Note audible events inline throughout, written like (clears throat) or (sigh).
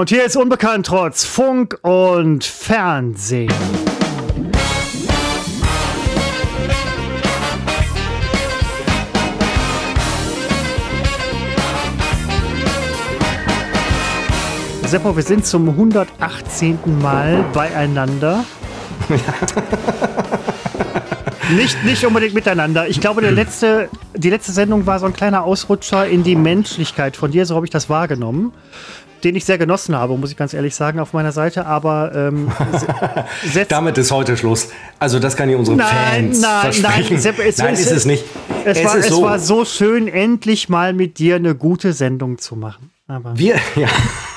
Und hier ist Unbekannt trotz Funk und Fernsehen. Seppo, wir sind zum 118. Mal beieinander. (laughs) nicht, nicht unbedingt miteinander. Ich glaube, der letzte, die letzte Sendung war so ein kleiner Ausrutscher in die Menschlichkeit von dir, so habe ich das wahrgenommen den ich sehr genossen habe, muss ich ganz ehrlich sagen, auf meiner Seite. Aber ähm, (laughs) damit ist heute Schluss. Also das kann ich unsere nein, Fans nein, versprechen. Nein, es, nein, ist es nicht. Es, es war, es so. war so schön, endlich mal mit dir eine gute Sendung zu machen. Aber wir, (laughs) ja,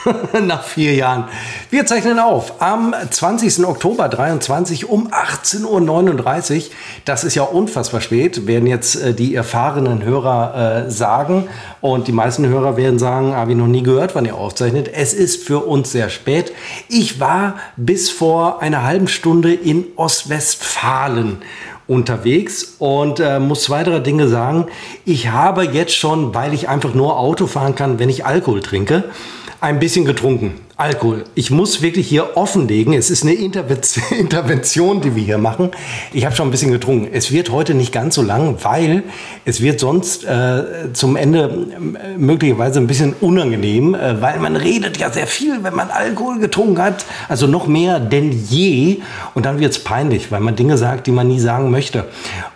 (laughs) nach vier Jahren. Wir zeichnen auf am 20. Oktober 23 um 18.39 Uhr. Das ist ja unfassbar spät, werden jetzt äh, die erfahrenen Hörer äh, sagen. Und die meisten Hörer werden sagen, habe ich noch nie gehört, wann ihr aufzeichnet. Es ist für uns sehr spät. Ich war bis vor einer halben Stunde in Ostwestfalen unterwegs und äh, muss zwei, drei Dinge sagen. Ich habe jetzt schon, weil ich einfach nur Auto fahren kann, wenn ich Alkohol trinke, ein bisschen getrunken. Alkohol. Ich muss wirklich hier offenlegen. Es ist eine (laughs) Intervention, die wir hier machen. Ich habe schon ein bisschen getrunken. Es wird heute nicht ganz so lang, weil es wird sonst äh, zum Ende äh, möglicherweise ein bisschen unangenehm, äh, weil man redet ja sehr viel, wenn man Alkohol getrunken hat. Also noch mehr denn je. Und dann wird es peinlich, weil man Dinge sagt, die man nie sagen möchte.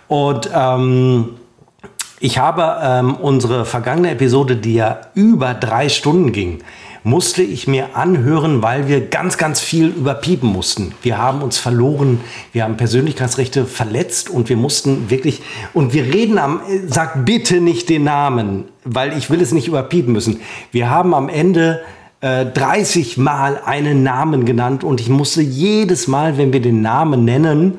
Und ähm, ich habe ähm, unsere vergangene Episode, die ja über drei Stunden ging, musste ich mir anhören, weil wir ganz, ganz viel überpiepen mussten. Wir haben uns verloren, wir haben Persönlichkeitsrechte verletzt und wir mussten wirklich, und wir reden am, sag bitte nicht den Namen, weil ich will es nicht überpiepen müssen. Wir haben am Ende 30 äh, Mal einen Namen genannt und ich musste jedes Mal, wenn wir den Namen nennen,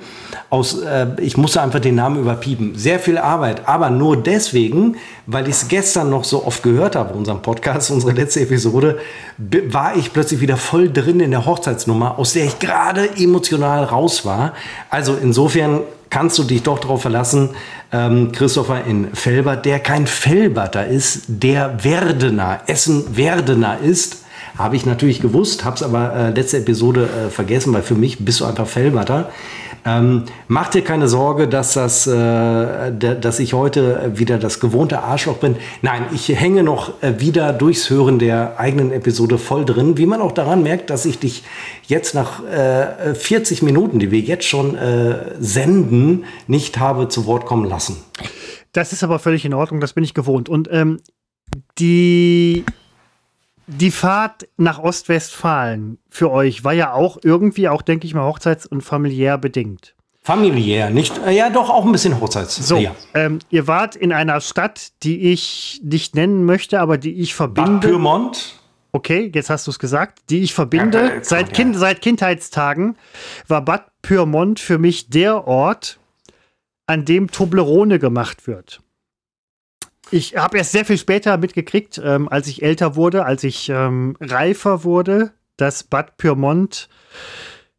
aus, äh, ich musste einfach den Namen überpiepen. Sehr viel Arbeit, aber nur deswegen, weil ich es gestern noch so oft gehört habe, unserem Podcast, (laughs) unsere letzte Episode, war ich plötzlich wieder voll drin in der Hochzeitsnummer, aus der ich gerade emotional raus war. Also insofern kannst du dich doch darauf verlassen, ähm, Christopher in Felbert, der kein Felberter ist, der Werdener, Essen-Werdener ist, habe ich natürlich gewusst, habe es aber äh, letzte Episode äh, vergessen, weil für mich bist du einfach Felberter. Ähm, mach dir keine Sorge, dass, das, äh, dass ich heute wieder das gewohnte Arschloch bin. Nein, ich hänge noch äh, wieder durchs Hören der eigenen Episode voll drin. Wie man auch daran merkt, dass ich dich jetzt nach äh, 40 Minuten, die wir jetzt schon äh, senden, nicht habe zu Wort kommen lassen. Das ist aber völlig in Ordnung, das bin ich gewohnt. Und ähm, die die Fahrt nach Ostwestfalen für euch war ja auch irgendwie, auch denke ich mal, hochzeits- und familiär bedingt. Familiär, nicht, äh, ja doch auch ein bisschen Hochzeits. So, ja. ähm, ihr wart in einer Stadt, die ich nicht nennen möchte, aber die ich verbinde. Bad Pyrmont? Okay, jetzt hast du es gesagt. Die ich verbinde. Ja, seit, kind, ja. seit Kindheitstagen war Bad Pyrmont für mich der Ort, an dem Toblerone gemacht wird. Ich habe erst sehr viel später mitgekriegt, ähm, als ich älter wurde, als ich ähm, reifer wurde, dass Bad Pyrmont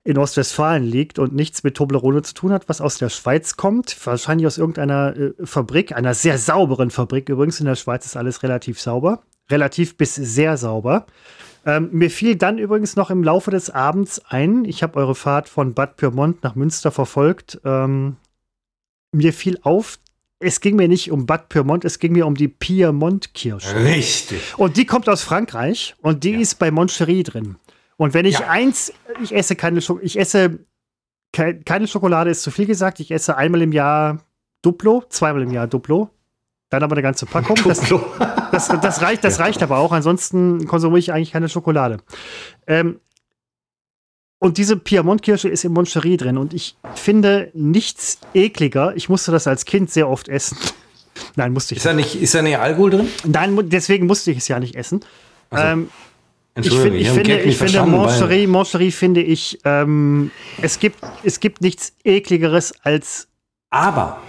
in Ostwestfalen liegt und nichts mit Toblerone zu tun hat, was aus der Schweiz kommt. Wahrscheinlich aus irgendeiner äh, Fabrik, einer sehr sauberen Fabrik. Übrigens, in der Schweiz ist alles relativ sauber. Relativ bis sehr sauber. Ähm, mir fiel dann übrigens noch im Laufe des Abends ein, ich habe eure Fahrt von Bad Pyrmont nach Münster verfolgt. Ähm, mir fiel auf, es ging mir nicht um Bad Pyrmont, es ging mir um die Piemont-Kirsche. Richtig. Und die kommt aus Frankreich und die ja. ist bei Moncherie drin. Und wenn ich ja. eins, ich esse keine Schokolade, ich esse ke keine Schokolade, ist zu viel gesagt. Ich esse einmal im Jahr Duplo, zweimal im Jahr Duplo. Dann aber eine ganze Packung. Das, das, das reicht, das reicht aber auch. Ansonsten konsumiere ich eigentlich keine Schokolade. Ähm, und diese Piemont-Kirsche ist im Moncherie drin. Und ich finde nichts ekliger. Ich musste das als Kind sehr oft essen. (laughs) Nein, musste ich ist nicht. Da nicht. Ist da nicht Alkohol drin? Nein, deswegen musste ich es ja nicht essen. Also, ähm, ich, find, ich, finde, ich finde, Moncherie, Moncherie finde ich, ähm, es, gibt, es gibt nichts ekligeres als. Aber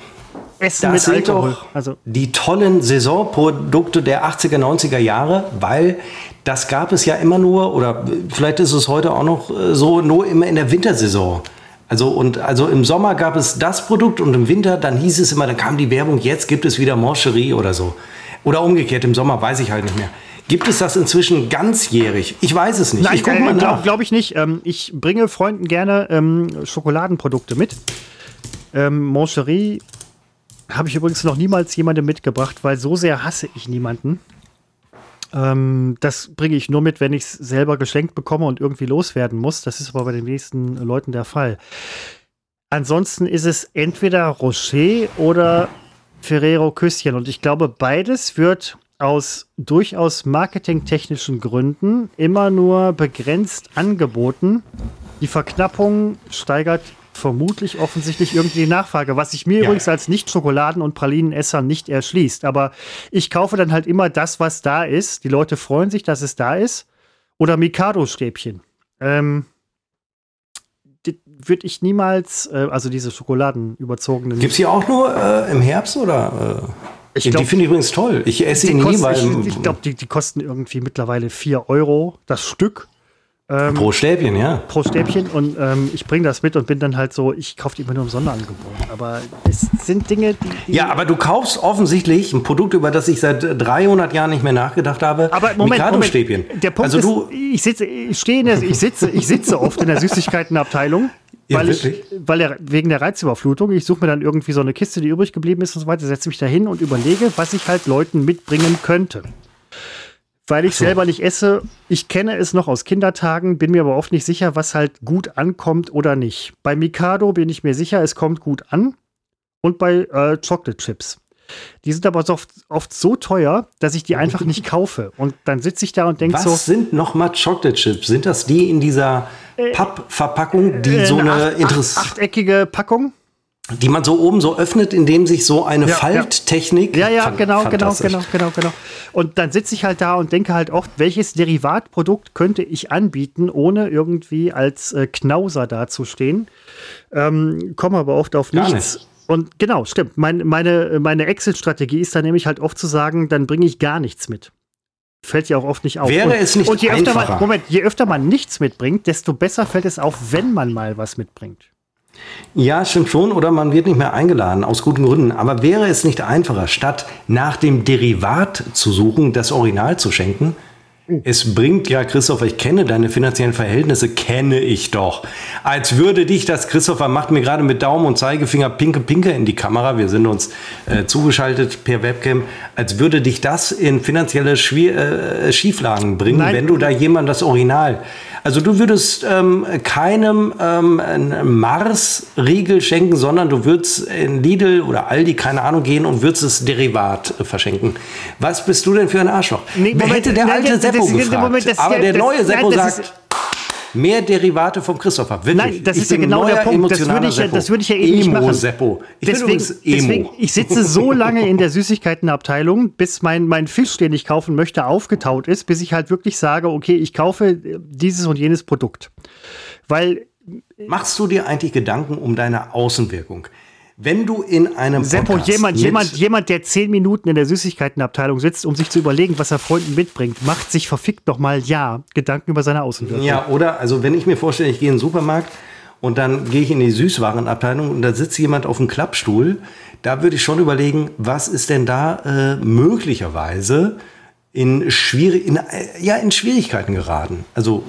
Essen das mit Alkohol. Doch also die tollen Saisonprodukte der 80er, 90er Jahre, weil das gab es ja immer nur, oder vielleicht ist es heute auch noch äh, so, nur immer in der Wintersaison. Also, und, also im Sommer gab es das Produkt und im Winter, dann hieß es immer, dann kam die Werbung, jetzt gibt es wieder Mancherie oder so. Oder umgekehrt, im Sommer weiß ich halt nicht mehr. Gibt es das inzwischen ganzjährig? Ich weiß es nicht. Nein, ich gucke äh, mal Glaube glaub ich nicht. Ähm, ich bringe Freunden gerne ähm, Schokoladenprodukte mit. Ähm, Moncherie habe ich übrigens noch niemals jemandem mitgebracht, weil so sehr hasse ich niemanden. Ähm, das bringe ich nur mit, wenn ich es selber geschenkt bekomme und irgendwie loswerden muss. Das ist aber bei den wenigsten Leuten der Fall. Ansonsten ist es entweder Rocher oder Ferrero Küsschen. Und ich glaube, beides wird aus durchaus marketingtechnischen Gründen immer nur begrenzt angeboten. Die Verknappung steigert vermutlich offensichtlich irgendwie die Nachfrage, was sich mir ja. übrigens als Nicht-Schokoladen- und Pralinenesser nicht erschließt. Aber ich kaufe dann halt immer das, was da ist. Die Leute freuen sich, dass es da ist. Oder Mikado-Stäbchen. Ähm, würde ich niemals, äh, also diese Schokoladen überzogenen. Gibt es die auch nur äh, im Herbst oder? Äh? Ich glaub, die finde ich übrigens toll. Ich esse sie nie, weil. Ich, ich glaube, die, die kosten irgendwie mittlerweile 4 Euro das Stück. Ähm, pro Stäbchen, ja. Pro Stäbchen und ähm, ich bringe das mit und bin dann halt so, ich kaufe die immer nur im Sonderangebot. Aber es sind Dinge, die, die, Ja, aber du kaufst offensichtlich ein Produkt, über das ich seit 300 Jahren nicht mehr nachgedacht habe. Aber Moment, Moment der Punkt also ist, du ich sitze, ich stehe in der, ich sitze, ich sitze oft in der Süßigkeitenabteilung. Ja, weil ich, weil er, wegen der Reizüberflutung, ich suche mir dann irgendwie so eine Kiste, die übrig geblieben ist und so weiter, setze mich da hin und überlege, was ich halt Leuten mitbringen könnte weil ich so. selber nicht esse. Ich kenne es noch aus Kindertagen, bin mir aber oft nicht sicher, was halt gut ankommt oder nicht. Bei Mikado bin ich mir sicher, es kommt gut an. Und bei äh, Chocolate Chips. Die sind aber oft, oft, so teuer, dass ich die einfach nicht kaufe. Und dann sitze ich da und denke so. Was sind nochmal Chocolate Chips? Sind das die in dieser äh, Pappverpackung, die äh, so eine, eine acht, acht, achteckige Packung? Die man so oben so öffnet, indem sich so eine ja, Falttechnik. Ja, ja, genau, genau, genau, genau, genau. Und dann sitze ich halt da und denke halt oft, welches Derivatprodukt könnte ich anbieten, ohne irgendwie als äh, Knauser dazustehen. Ähm, komme aber oft auf nichts. Nicht. Und genau, stimmt. Mein, meine meine Exit-Strategie ist dann nämlich halt oft zu sagen, dann bringe ich gar nichts mit. Fällt ja auch oft nicht auf. Wäre und, es nicht und je einfacher. öfter man, Moment, je öfter man nichts mitbringt, desto besser fällt es auf, wenn man mal was mitbringt. Ja, stimmt schon. Oder man wird nicht mehr eingeladen, aus guten Gründen. Aber wäre es nicht einfacher, statt nach dem Derivat zu suchen, das Original zu schenken, es bringt ja, Christopher, ich kenne deine finanziellen Verhältnisse, kenne ich doch. Als würde dich das, Christopher macht mir gerade mit Daumen und Zeigefinger pinke pinke in die Kamera, wir sind uns äh, zugeschaltet per Webcam, als würde dich das in finanzielle Schwier äh, Schieflagen bringen, Nein. wenn du da jemand das Original also du würdest ähm, keinem ähm, Mars-Riegel schenken, sondern du würdest in Lidl oder Aldi, keine Ahnung, gehen und würdest es Derivat äh, verschenken. Was bist du denn für ein Arschloch? Nee, Moment, Hätte der alte nein, Seppo das, gefragt. Moment, aber der neue Seppo nein, sagt... Mehr Derivate vom Christopher. Wirklich. Nein, das ich ist ja genau der Punkt. Das würde ich, ja, das würde ich ja eh nicht machen. Seppo. Ich deswegen, deswegen, ich sitze so lange in der Süßigkeitenabteilung, bis mein, mein Fisch, den ich kaufen möchte, aufgetaut ist, bis ich halt wirklich sage, okay, ich kaufe dieses und jenes Produkt. Weil Machst du dir eigentlich Gedanken um deine Außenwirkung? Wenn du in einem Seppo, jemand, jemand, jemand, der zehn Minuten in der Süßigkeitenabteilung sitzt, um sich zu überlegen, was er Freunden mitbringt, macht sich verfickt noch mal ja Gedanken über seine Außenwirkung. Ja, oder? Also wenn ich mir vorstelle, ich gehe in den Supermarkt und dann gehe ich in die Süßwarenabteilung und da sitzt jemand auf dem Klappstuhl, da würde ich schon überlegen, was ist denn da äh, möglicherweise in, schwierig, in, äh, ja, in Schwierigkeiten geraten. Also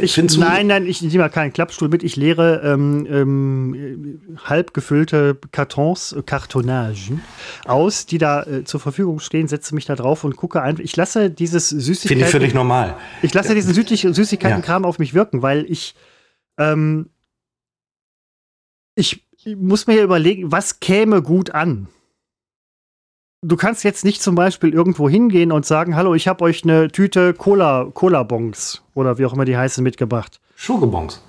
ich, nein, nein, ich nehme keinen Klappstuhl mit. Ich leere ähm, ähm, halb gefüllte Kartons, äh, Kartonagen aus, die da äh, zur Verfügung stehen, setze mich da drauf und gucke einfach. Ich lasse dieses Süßigkeiten. Finde ich völlig normal. Ich lasse diesen Süßigkeitenkram ja. auf mich wirken, weil ich. Ähm, ich muss mir ja überlegen, was käme gut an du kannst jetzt nicht zum Beispiel irgendwo hingehen und sagen, hallo, ich habe euch eine Tüte Cola, Cola-Bons oder wie auch immer die heißen mitgebracht. Schokobons.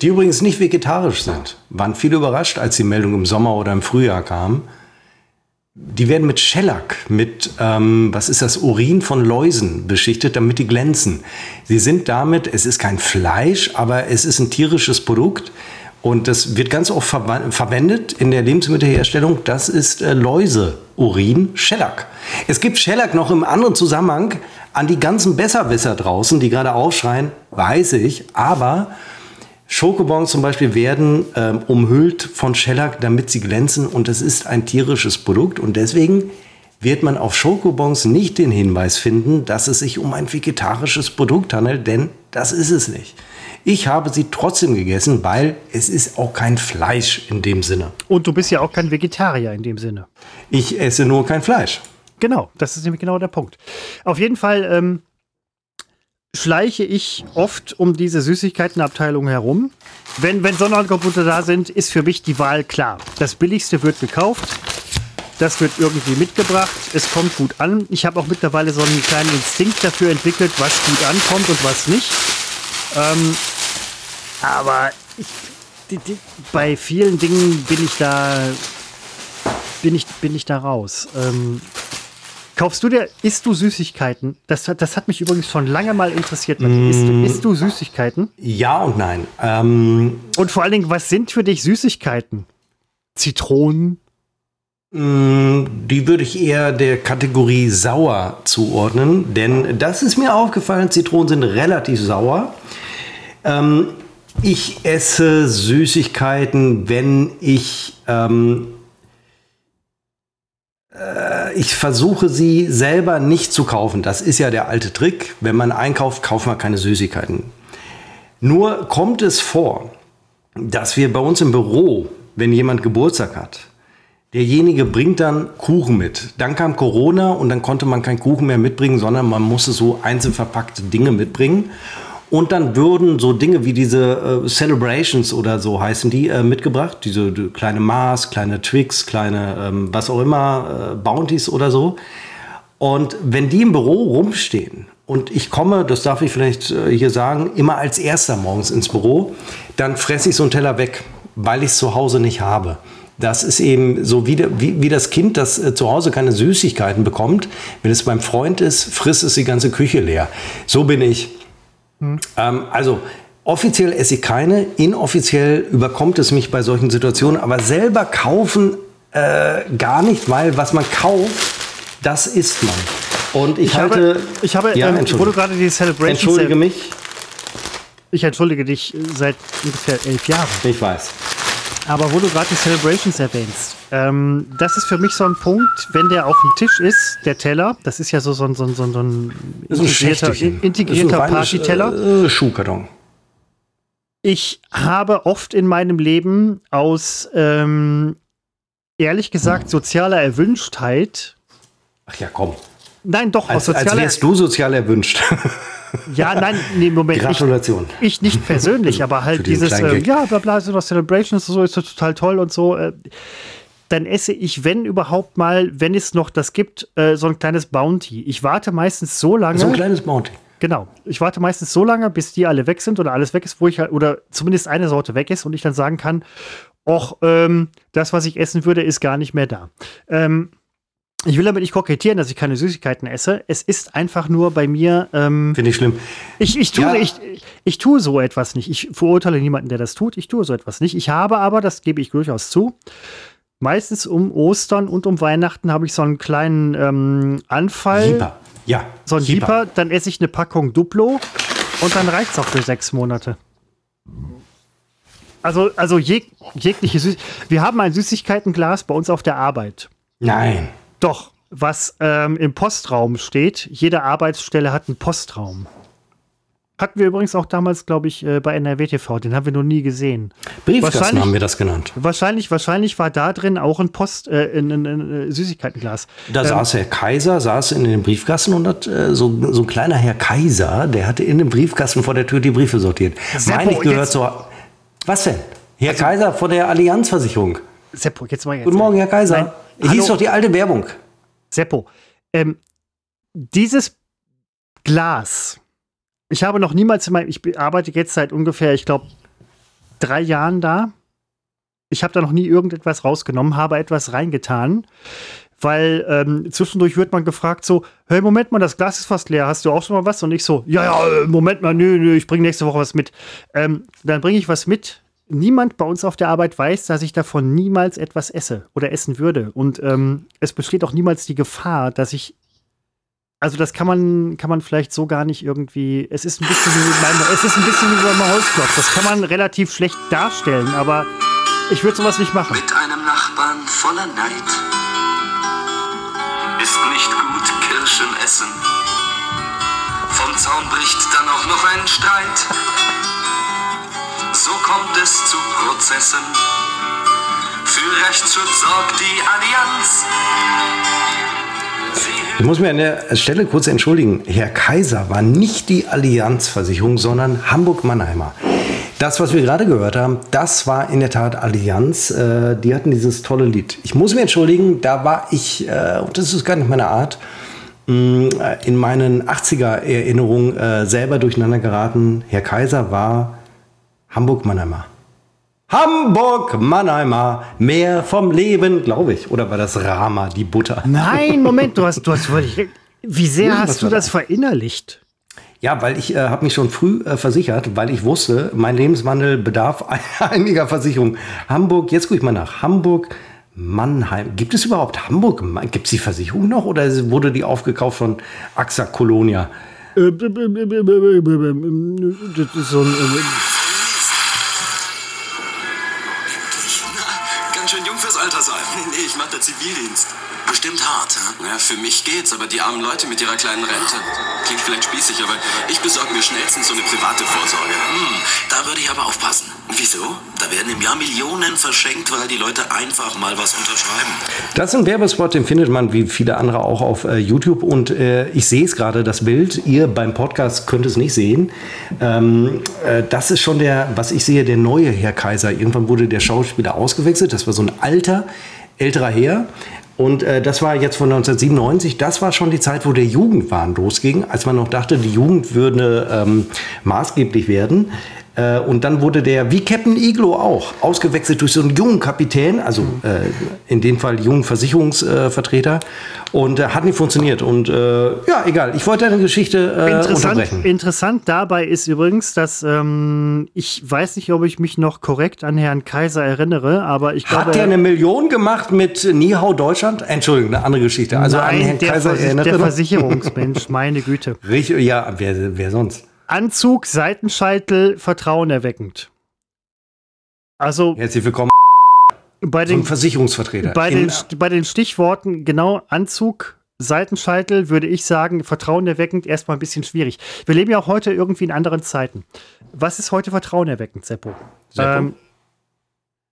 Die übrigens nicht vegetarisch sind. Waren viele überrascht, als die Meldung im Sommer oder im Frühjahr kam. Die werden mit Shellac, mit, ähm, was ist das, Urin von Läusen beschichtet, damit die glänzen. Sie sind damit, es ist kein Fleisch, aber es ist ein tierisches Produkt. Und das wird ganz oft ver verwendet in der Lebensmittelherstellung. Das ist äh, Läuse-Urin, Shellac. Es gibt Shellac noch im anderen Zusammenhang an die ganzen Besserwisser draußen, die gerade aufschreien, weiß ich. Aber Schokobons zum Beispiel werden ähm, umhüllt von Shellac, damit sie glänzen. Und das ist ein tierisches Produkt. Und deswegen wird man auf Schokobons nicht den Hinweis finden, dass es sich um ein vegetarisches Produkt handelt, denn das ist es nicht. Ich habe sie trotzdem gegessen, weil es ist auch kein Fleisch in dem Sinne. Und du bist ja auch kein Vegetarier in dem Sinne. Ich esse nur kein Fleisch. Genau, das ist nämlich genau der Punkt. Auf jeden Fall ähm, schleiche ich oft um diese Süßigkeitenabteilung herum. Wenn, wenn Sonderangebote da sind, ist für mich die Wahl klar. Das Billigste wird gekauft. Das wird irgendwie mitgebracht. Es kommt gut an. Ich habe auch mittlerweile so einen kleinen Instinkt dafür entwickelt, was gut ankommt und was nicht. Ähm, aber ich, die, die, bei vielen Dingen bin ich da bin ich, bin ich da raus. Ähm, kaufst du dir, isst du Süßigkeiten? Das, das hat mich übrigens schon lange mal interessiert. Mm. Isst, isst, du Süßigkeiten? Ja und nein. Ähm, und vor allen Dingen, was sind für dich Süßigkeiten? Zitronen? Mm, die würde ich eher der Kategorie sauer zuordnen, denn das ist mir aufgefallen, Zitronen sind relativ sauer. Ähm, ich esse Süßigkeiten, wenn ich ähm, äh, ich versuche sie selber nicht zu kaufen. Das ist ja der alte Trick. Wenn man einkauft, kauft man keine Süßigkeiten. Nur kommt es vor, dass wir bei uns im Büro, wenn jemand Geburtstag hat, derjenige bringt dann Kuchen mit. Dann kam Corona und dann konnte man keinen Kuchen mehr mitbringen, sondern man musste so einzeln verpackte Dinge mitbringen. Und dann würden so Dinge wie diese äh, Celebrations oder so heißen die äh, mitgebracht. Diese die kleine Mars, kleine Twix, kleine ähm, was auch immer, äh, Bounties oder so. Und wenn die im Büro rumstehen und ich komme, das darf ich vielleicht äh, hier sagen, immer als erster morgens ins Büro, dann fresse ich so einen Teller weg, weil ich es zu Hause nicht habe. Das ist eben so wie, wie, wie das Kind, das äh, zu Hause keine Süßigkeiten bekommt. Wenn es beim Freund ist, frisst es die ganze Küche leer. So bin ich. Hm. Ähm, also offiziell esse ich keine, inoffiziell überkommt es mich bei solchen Situationen, aber selber kaufen äh, gar nicht, weil was man kauft, das isst man. Und ich, ich halte. Habe, ich habe, ja, ähm, wo du gerade die Celebration. Entschuldige mich. Ich entschuldige dich seit ungefähr elf Jahren. Ich weiß. Aber wo du gerade die Celebrations erwähnst, ähm, das ist für mich so ein Punkt, wenn der auf dem Tisch ist, der Teller, das ist ja so, so, so, so, so ein integrierter, integrierter Partyteller. Äh, Schuhkarton. Ich habe oft in meinem Leben aus, ähm, ehrlich gesagt, sozialer Erwünschtheit. Ach ja, komm. Nein, doch, als, aus sozialer. Als wärst du sozial erwünscht. (laughs) Ja, nein, nee, Moment. Gratulation. Ich, ich nicht persönlich, aber halt (laughs) dieses, äh, ja, bla bla, so Celebrations, so ist das total toll und so. Äh, dann esse ich, wenn überhaupt mal, wenn es noch das gibt, äh, so ein kleines Bounty. Ich warte meistens so lange. So ein kleines Bounty. Genau. Ich warte meistens so lange, bis die alle weg sind oder alles weg ist, wo ich halt, oder zumindest eine Sorte weg ist und ich dann sagen kann, och, ähm, das, was ich essen würde, ist gar nicht mehr da. Ähm, ich will damit nicht kokettieren, dass ich keine Süßigkeiten esse. Es ist einfach nur bei mir. Ähm, Finde ich schlimm. Ich, ich, tue, ja. ich, ich tue so etwas nicht. Ich verurteile niemanden, der das tut. Ich tue so etwas nicht. Ich habe aber, das gebe ich durchaus zu, meistens um Ostern und um Weihnachten habe ich so einen kleinen ähm, Anfall. Jeeper. Ja. So ein Jeeper. Jeeper. Dann esse ich eine Packung Duplo und dann reicht es auch für sechs Monate. Also, also jeg, jegliche Süß Wir haben ein Süßigkeitenglas bei uns auf der Arbeit. Nein. Doch, was ähm, im Postraum steht, jede Arbeitsstelle hat einen Postraum. Hatten wir übrigens auch damals, glaube ich, äh, bei NRW TV. Den haben wir noch nie gesehen. Briefkasten haben wir das genannt. Wahrscheinlich, wahrscheinlich war da drin auch ein Post, äh, ein, ein, ein Süßigkeitenglas. Da ähm, saß Herr Kaiser, saß in dem Briefkasten und hat äh, so, so ein kleiner Herr Kaiser, der hatte in dem Briefkasten vor der Tür die Briefe sortiert. Seppo, Meine ich gehört zu. Was denn? Herr also, Kaiser von der Allianzversicherung. Seppo, jetzt mal jetzt. Guten Morgen, Herr Kaiser. Nein, Hallo. Hieß doch die alte Werbung. Seppo, ähm, dieses Glas, ich habe noch niemals in meinem, ich arbeite jetzt seit ungefähr, ich glaube, drei Jahren da. Ich habe da noch nie irgendetwas rausgenommen, habe etwas reingetan, weil ähm, zwischendurch wird man gefragt so, hey, Moment mal, das Glas ist fast leer, hast du auch schon mal was? Und ich so, ja, ja, Moment mal, nö, nö, ich bringe nächste Woche was mit. Ähm, dann bringe ich was mit, niemand bei uns auf der Arbeit weiß, dass ich davon niemals etwas esse oder essen würde. Und ähm, es besteht auch niemals die Gefahr, dass ich. Also das kann man, kann man vielleicht so gar nicht irgendwie. Es ist ein bisschen wie meinem, es ist ein bisschen wie bei meinem Holzklopf. Das kann man relativ schlecht darstellen, aber ich würde sowas nicht machen. Mit einem Nachbarn voller Neid ist Hirschen essen. Vom Zaun bricht dann auch noch ein Streit. So kommt es zu Prozessen. Für Rechtsschutz sorgt die Allianz. Ich muss mir an der Stelle kurz entschuldigen. Herr Kaiser war nicht die Allianzversicherung, sondern Hamburg-Mannheimer. Das, was wir gerade gehört haben, das war in der Tat Allianz. Äh, die hatten dieses tolle Lied. Ich muss mir entschuldigen, da war ich, äh, und das ist gar nicht meine Art, mh, äh, in meinen 80er-Erinnerungen äh, selber durcheinander geraten. Herr Kaiser war Hamburg-Mannheimer. Hamburg-Mannheimer, mehr vom Leben, glaube ich. Oder war das Rama, die Butter? Nein, Moment, du hast, du hast völlig. Wie sehr hast du das verinnerlicht? Ja, weil ich äh, habe mich schon früh äh, versichert, weil ich wusste, mein Lebenswandel bedarf einiger Versicherung. Hamburg, jetzt gucke ich mal nach. Hamburg, Mannheim. Gibt es überhaupt Hamburg? Gibt es die Versicherung noch oder wurde die aufgekauft von AXA Colonia? Das ist so ein. (laughs) Nee, ich mach der Zivildienst. Bestimmt hart, hä? Ja, für mich geht's, aber die armen Leute mit ihrer kleinen Rente. Klingt vielleicht spießig, aber ich besorge mir schnellstens so eine private Vorsorge. Hm, da würde ich aber aufpassen. Wieso? Da werden im Jahr Millionen verschenkt, weil die Leute einfach mal was unterschreiben. Das ist ein Werbespot, den findet man wie viele andere auch auf äh, YouTube. Und äh, ich sehe es gerade, das Bild. Ihr beim Podcast könnt es nicht sehen. Ähm, äh, das ist schon der, was ich sehe, der neue Herr Kaiser. Irgendwann wurde der Schauspieler ausgewechselt. Das war so ein alter, älterer Herr. Und äh, das war jetzt von 1997, das war schon die Zeit, wo der Jugendwahn losging, als man noch dachte, die Jugend würde ähm, maßgeblich werden. Äh, und dann wurde der, wie Captain Iglo auch, ausgewechselt durch so einen jungen Kapitän, also äh, in dem Fall jungen Versicherungsvertreter. und äh, hat nicht funktioniert. Und äh, ja, egal, ich wollte eine Geschichte äh, interessant, unterbrechen. interessant dabei ist übrigens, dass ähm, ich weiß nicht, ob ich mich noch korrekt an Herrn Kaiser erinnere, aber ich glaube. Hat der eine Million gemacht mit Nihau Deutschland? Entschuldigung, eine andere Geschichte. Also an Nein, Herrn der, Kaiser Versi erinnert der? Versicherungsmensch, (laughs) meine Güte. Richtig, ja, wer, wer sonst? Anzug, Seitenscheitel, Vertrauen erweckend. Also Herzlich willkommen bei zum den, Versicherungsvertreter. bei, den, bei den Stichworten genau Anzug, Seitenscheitel würde ich sagen, Vertrauen erweckend erstmal ein bisschen schwierig. Wir leben ja auch heute irgendwie in anderen Zeiten. Was ist heute Vertrauen erweckend, Seppo? Seppo? Ähm,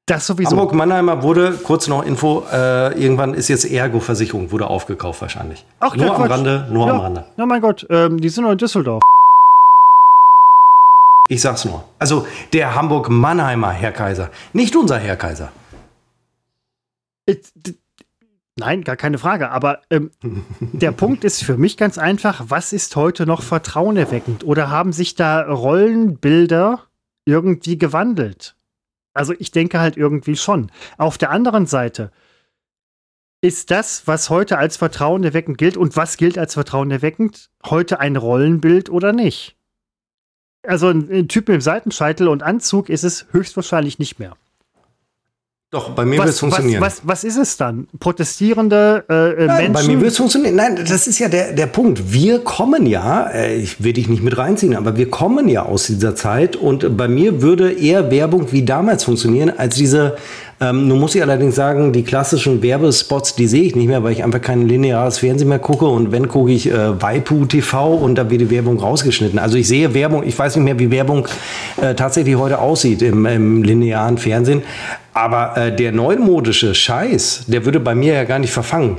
das sowieso. Hamburg Mannheimer wurde, kurz noch Info, äh, irgendwann ist jetzt Ergo-Versicherung, wurde aufgekauft wahrscheinlich. Ach, nur am Quatsch. Rande, nur ja. am Rande. Na mein Gott, ähm, die sind noch in Düsseldorf. Ich sag's nur. Also der Hamburg-Mannheimer Herr Kaiser, nicht unser Herr Kaiser. Äh, Nein, gar keine Frage. Aber ähm, (laughs) der Punkt ist für mich ganz einfach, was ist heute noch vertrauenerweckend? Oder haben sich da Rollenbilder irgendwie gewandelt? Also ich denke halt irgendwie schon. Auf der anderen Seite ist das, was heute als vertrauenerweckend gilt und was gilt als vertrauenerweckend, heute ein Rollenbild oder nicht? Also ein, ein Typ mit Seitenscheitel und Anzug ist es höchstwahrscheinlich nicht mehr. Doch, bei mir Was, was, funktionieren. was, was ist es dann? Protestierende äh, äh, Nein, bei mir Menschen? wird es funktionieren. Nein, das ist ja der, der Punkt. Wir kommen ja, äh, ich will dich nicht mit reinziehen, aber wir kommen ja aus dieser Zeit und bei mir würde eher Werbung wie damals funktionieren, als diese, ähm, nun muss ich allerdings sagen, die klassischen Werbespots, die sehe ich nicht mehr, weil ich einfach kein lineares Fernsehen mehr gucke und wenn gucke ich äh, Waipu TV und da wird die Werbung rausgeschnitten. Also ich sehe Werbung, ich weiß nicht mehr, wie Werbung äh, tatsächlich heute aussieht im, im linearen Fernsehen, aber äh, der neumodische Scheiß, der würde bei mir ja gar nicht verfangen.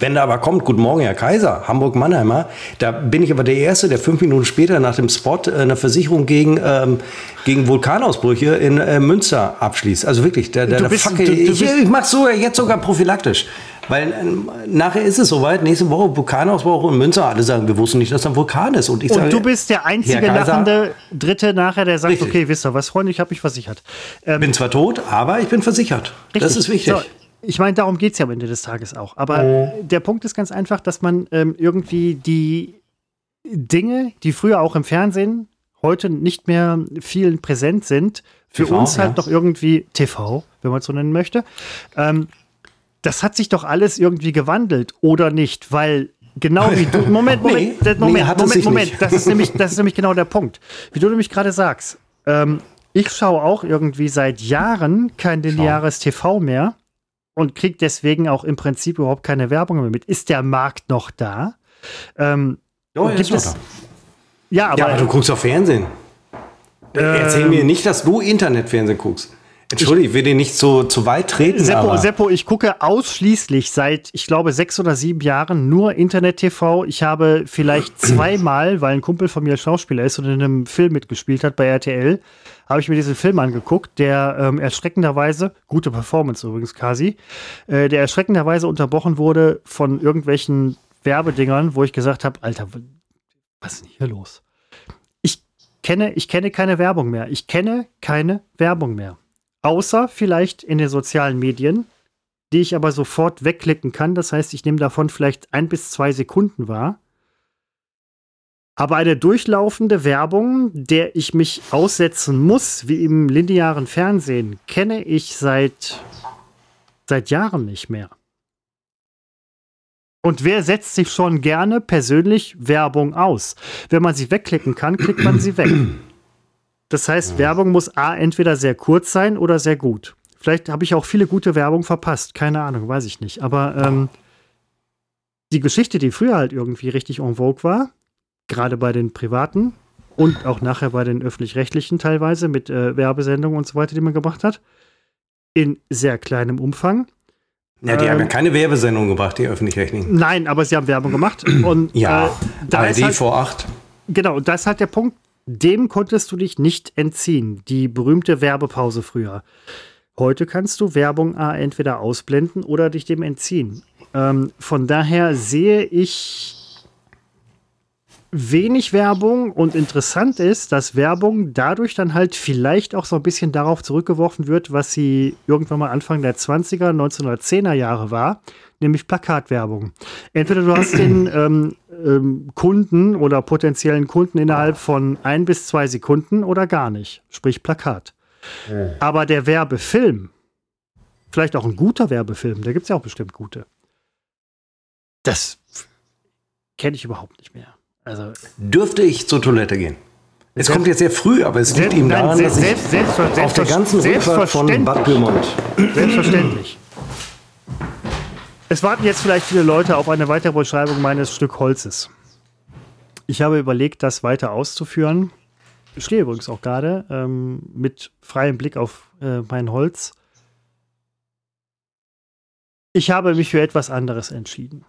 Wenn da aber kommt, guten Morgen, Herr Kaiser, Hamburg-Mannheimer, da bin ich aber der Erste, der fünf Minuten später nach dem Spot äh, eine Versicherung gegen, ähm, gegen Vulkanausbrüche in äh, Münster abschließt. Also wirklich, der, der, Du bist- Fuck, du- du ich, bist- ich mach's so jetzt sogar prophylaktisch. Weil ähm, nachher ist es soweit, nächste Woche Vulkanausbruch in Münster. Alle sagen, wir wussten nicht, dass da ein Vulkan ist. Und ich sage, Und du bist der einzige Kaiser, lachende Dritte nachher, der sagt, Richtig. okay, wisst ihr was, Freunde, ich habe mich versichert. Ähm, bin zwar tot, aber ich bin versichert. Das richtig. ist wichtig. So, ich meine, darum geht es ja am Ende des Tages auch. Aber der Punkt ist ganz einfach, dass man ähm, irgendwie die Dinge, die früher auch im Fernsehen heute nicht mehr vielen präsent sind, für TV, uns halt ja. noch irgendwie TV, wenn man es so nennen möchte. Ähm, das hat sich doch alles irgendwie gewandelt oder nicht, weil genau wie du (laughs) Moment Moment Nee, Moment Moment Moment nicht. das ist nämlich das ist nämlich genau der Punkt wie du nämlich gerade sagst ähm, ich schaue auch irgendwie seit Jahren kein lineares TV mehr und kriege deswegen auch im Prinzip überhaupt keine Werbung mehr mit ist der Markt noch da Ähm, Oh, ja, gibt ist es, doch ja, aber, ja, aber du guckst auf Fernsehen. Erzähl mir nicht, dass du Internetfernsehen guckst. Entschuldigung, ich will dir nicht zu, zu weit treten. Seppo, aber Seppo, ich gucke ausschließlich seit, ich glaube, sechs oder sieben Jahren nur Internet-TV. Ich habe vielleicht (clears throat) zweimal, weil ein Kumpel von mir Schauspieler ist und in einem Film mitgespielt hat bei RTL, habe ich mir diesen Film angeguckt, der ähm, erschreckenderweise, gute Performance übrigens, Kasi, äh, der erschreckenderweise unterbrochen wurde von irgendwelchen Werbedingern, wo ich gesagt habe, Alter, was ist denn hier los? Ich kenne, ich kenne keine Werbung mehr. Ich kenne keine Werbung mehr. Außer vielleicht in den sozialen Medien, die ich aber sofort wegklicken kann. Das heißt, ich nehme davon vielleicht ein bis zwei Sekunden wahr. Aber eine durchlaufende Werbung, der ich mich aussetzen muss, wie im linearen Fernsehen, kenne ich seit, seit Jahren nicht mehr. Und wer setzt sich schon gerne persönlich Werbung aus? Wenn man sie wegklicken kann, klickt man sie weg. Das heißt, Werbung muss A entweder sehr kurz sein oder sehr gut. Vielleicht habe ich auch viele gute Werbung verpasst. Keine Ahnung, weiß ich nicht. Aber ähm, die Geschichte, die früher halt irgendwie richtig en vogue war, gerade bei den privaten und auch nachher bei den öffentlich-rechtlichen teilweise mit äh, Werbesendungen und so weiter, die man gemacht hat, in sehr kleinem Umfang. ja, die haben ja ähm, keine Werbesendung gebracht, die öffentlich-rechtlichen. Nein, aber sie haben Werbung gemacht. Und (clears throat) Ja, äh, da ist ARD halt, vor acht. Genau, und das ist halt der Punkt, dem konntest du dich nicht entziehen. Die berühmte Werbepause früher. Heute kannst du Werbung A entweder ausblenden oder dich dem entziehen. Ähm, von daher sehe ich wenig Werbung und interessant ist, dass Werbung dadurch dann halt vielleicht auch so ein bisschen darauf zurückgeworfen wird, was sie irgendwann mal Anfang der 20er, 1910er Jahre war, nämlich Plakatwerbung. Entweder du hast den (clears throat) ähm, ähm, Kunden oder potenziellen Kunden innerhalb von ein bis zwei Sekunden oder gar nicht, sprich Plakat. Aber der Werbefilm, vielleicht auch ein guter Werbefilm, da gibt es ja auch bestimmt gute, das kenne ich überhaupt nicht mehr. Also Dürfte ich zur Toilette gehen? Es kommt jetzt sehr früh, aber es liegt ihm daran, selbst- dass ich auf der ganzen Rückfahrt von. Bad Pyrmont Selbstverständlich. Es warten jetzt vielleicht viele Leute auf eine weitere Beschreibung meines Stück Holzes. Ich habe überlegt, das weiter auszuführen. Ich stehe übrigens auch gerade ähm, mit freiem Blick auf äh, mein Holz. Ich habe mich für etwas anderes entschieden.